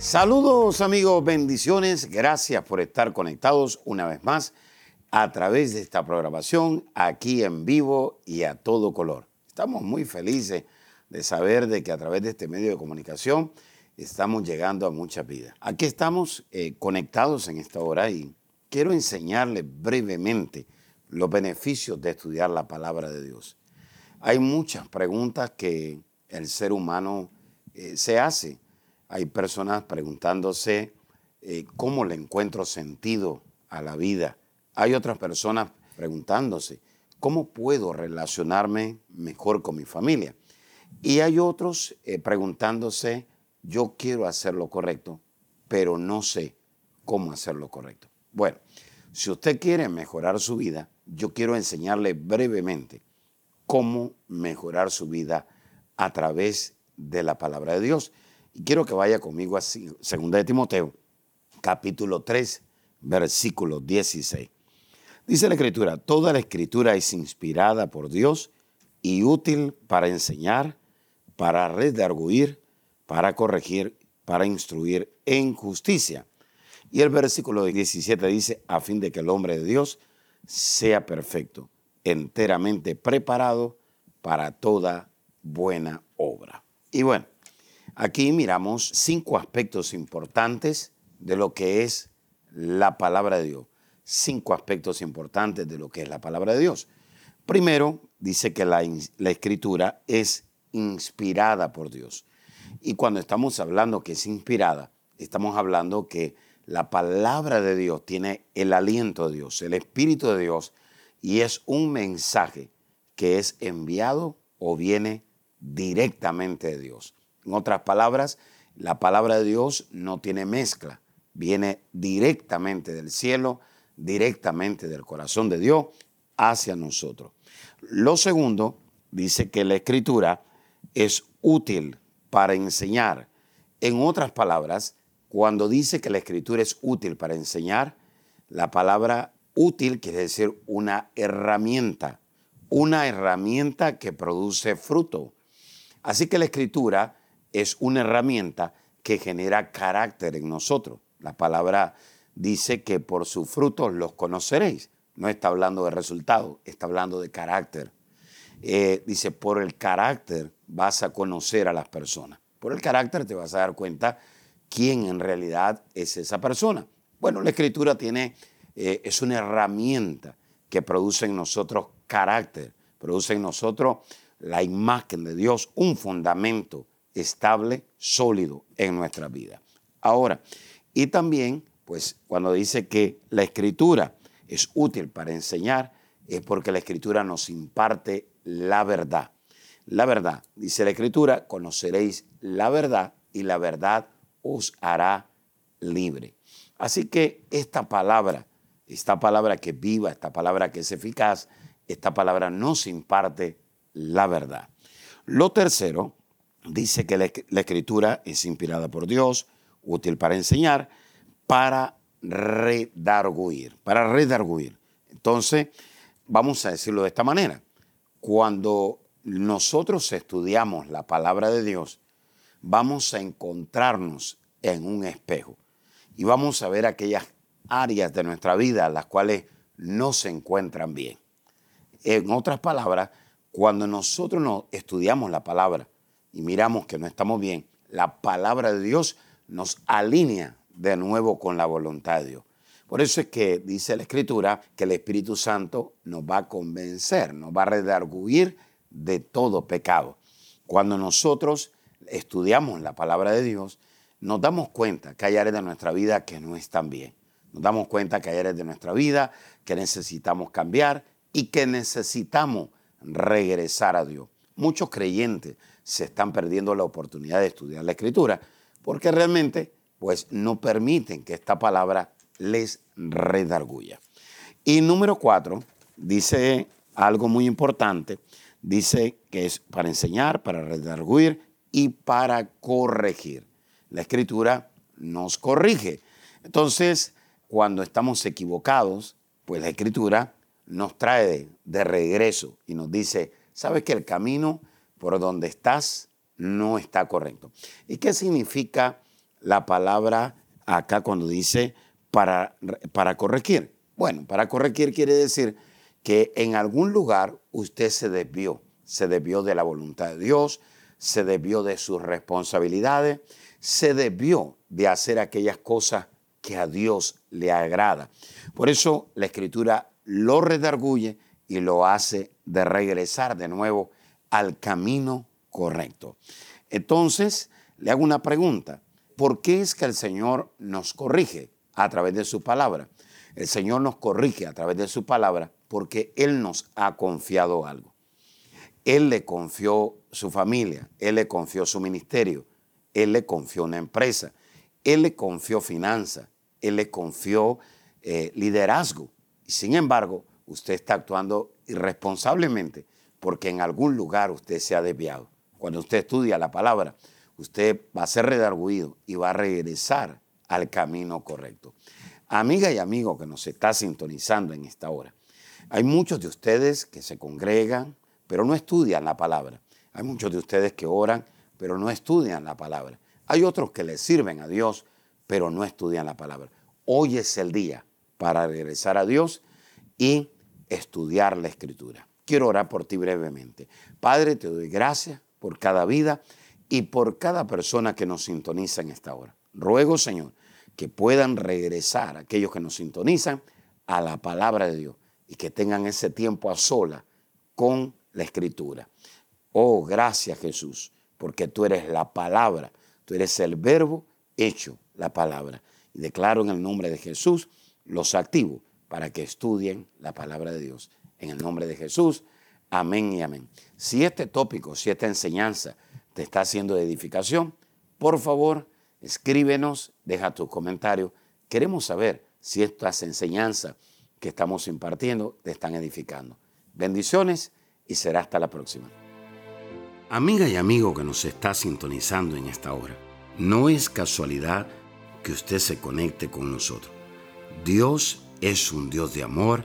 Saludos amigos, bendiciones, gracias por estar conectados una vez más a través de esta programación aquí en vivo y a todo color. Estamos muy felices de saber de que a través de este medio de comunicación estamos llegando a muchas vidas. Aquí estamos eh, conectados en esta hora y quiero enseñarles brevemente los beneficios de estudiar la palabra de Dios. Hay muchas preguntas que el ser humano eh, se hace. Hay personas preguntándose eh, cómo le encuentro sentido a la vida. Hay otras personas preguntándose cómo puedo relacionarme mejor con mi familia. Y hay otros eh, preguntándose, yo quiero hacer lo correcto, pero no sé cómo hacer lo correcto. Bueno, si usted quiere mejorar su vida, yo quiero enseñarle brevemente cómo mejorar su vida a través de la palabra de Dios. Y quiero que vaya conmigo a 2 de Timoteo, capítulo 3, versículo 16. Dice la escritura, toda la escritura es inspirada por Dios y útil para enseñar, para redarguir, para corregir, para instruir en justicia. Y el versículo 17 dice, a fin de que el hombre de Dios sea perfecto, enteramente preparado para toda buena obra. Y bueno, aquí miramos cinco aspectos importantes de lo que es la palabra de Dios. Cinco aspectos importantes de lo que es la palabra de Dios. Primero, dice que la, la escritura es inspirada por Dios. Y cuando estamos hablando que es inspirada, estamos hablando que la palabra de Dios tiene el aliento de Dios, el Espíritu de Dios, y es un mensaje que es enviado o viene directamente de Dios. En otras palabras, la palabra de Dios no tiene mezcla, viene directamente del cielo, directamente del corazón de Dios hacia nosotros. Lo segundo, dice que la escritura es útil para enseñar. En otras palabras, cuando dice que la escritura es útil para enseñar, la palabra útil quiere decir una herramienta, una herramienta que produce fruto. Así que la escritura es una herramienta que genera carácter en nosotros. La palabra dice que por sus frutos los conoceréis. No está hablando de resultados, está hablando de carácter. Eh, dice, por el carácter vas a conocer a las personas. Por el carácter te vas a dar cuenta quién en realidad es esa persona. Bueno, la escritura tiene, eh, es una herramienta que produce en nosotros carácter, produce en nosotros la imagen de Dios, un fundamento estable, sólido en nuestra vida. Ahora, y también, pues cuando dice que la escritura es útil para enseñar, es porque la escritura nos imparte la verdad. La verdad, dice la escritura, conoceréis la verdad y la verdad os hará libre. Así que esta palabra, esta palabra que es viva, esta palabra que es eficaz, esta palabra nos imparte la verdad. Lo tercero, dice que la, escritura es inspirada por Dios, útil para enseñar, para redarguir, para redarguir. Entonces, vamos a decirlo de esta manera. Cuando nosotros estudiamos la palabra de Dios, vamos a encontrarnos en un espejo y vamos a ver aquellas áreas de nuestra vida las cuales no se encuentran bien. En otras palabras, cuando nosotros nos estudiamos la palabra y miramos que no estamos bien, la palabra de Dios nos alinea de nuevo con la voluntad de Dios. Por eso es que dice la Escritura que el Espíritu Santo nos va a convencer, nos va a redarguir de todo pecado. Cuando nosotros estudiamos la palabra de Dios, nos damos cuenta que hay áreas de nuestra vida que no están bien. Nos damos cuenta que hay áreas de nuestra vida que necesitamos cambiar y que necesitamos regresar a Dios. Muchos creyentes se están perdiendo la oportunidad de estudiar la escritura porque realmente pues no permiten que esta palabra les redarguya. Y número cuatro, dice algo muy importante, dice que es para enseñar, para redarguir y para corregir. La escritura nos corrige. Entonces, cuando estamos equivocados, pues la escritura nos trae de, regreso y nos dice, sabes que el camino por donde estás no está correcto. ¿Y qué significa la palabra acá cuando dice para, para corregir? Bueno, para corregir quiere decir que en algún lugar usted se desvió, se desvió de la voluntad de Dios, se desvió de sus responsabilidades, se desvió de hacer aquellas cosas que a Dios le agrada. Por eso la escritura lo redarguye y lo hace de regresar de nuevo al camino correcto. Entonces, le hago una pregunta. ¿Por qué es que el Señor nos corrige a través de su palabra? El Señor nos corrige a través de su palabra porque Él nos ha confiado algo. Él le confió su familia, Él le confió su ministerio, Él le confió una empresa, Él le confió finanzas, Él le confió eh, liderazgo. Sin embargo, usted está actuando irresponsablemente porque en algún lugar usted se ha desviado. Cuando usted estudia la palabra, usted va a ser redarguido y va a regresar al camino correcto. Amiga y amigo que nos está sintonizando en esta hora, hay muchos de ustedes que se congregan, pero no estudian la palabra. Hay muchos de ustedes que oran, pero no estudian la palabra. Hay otros que le sirven a Dios, pero no estudian la palabra. Hoy es el día para regresar a Dios y estudiar la escritura. Quiero orar por ti brevemente. Padre, te doy gracias por cada vida y por cada persona que nos sintoniza en esta hora. Ruego, Señor, que puedan regresar aquellos que nos sintonizan a la palabra de Dios y que tengan ese tiempo a sola con la escritura. Oh, gracias Jesús, porque tú eres la palabra, tú eres el verbo hecho la palabra. Y declaro en el nombre de Jesús los activo para que estudien la palabra de Dios. En el nombre de Jesús, amén y amén. Si este tópico, si esta enseñanza te está haciendo edificación, por favor, escríbenos, deja tus comentarios. Queremos saber si estas enseñanzas que estamos impartiendo te están edificando. Bendiciones y será hasta la próxima. Amiga y amigo que nos está sintonizando en esta hora, no es casualidad que usted se conecte con nosotros. Dios es un Dios de amor,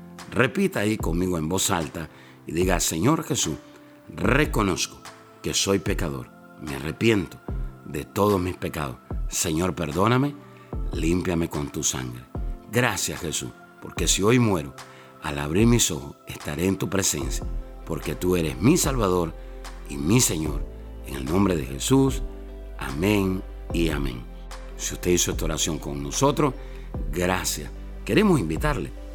Repita ahí conmigo en voz alta y diga, Señor Jesús, reconozco que soy pecador, me arrepiento de todos mis pecados. Señor, perdóname, límpiame con tu sangre. Gracias Jesús, porque si hoy muero, al abrir mis ojos estaré en tu presencia, porque tú eres mi Salvador y mi Señor. En el nombre de Jesús, amén y amén. Si usted hizo esta oración con nosotros, gracias. Queremos invitarle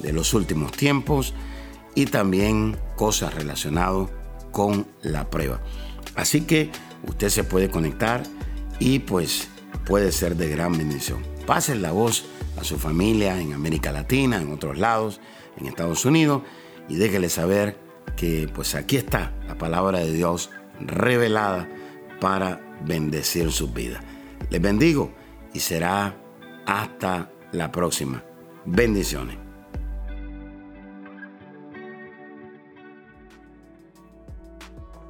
de los últimos tiempos y también cosas relacionadas con la prueba. Así que usted se puede conectar y pues puede ser de gran bendición. Pasen la voz a su familia en América Latina, en otros lados, en Estados Unidos y déjele saber que pues aquí está la palabra de Dios revelada para bendecir sus vidas. Les bendigo y será hasta la próxima. Bendiciones.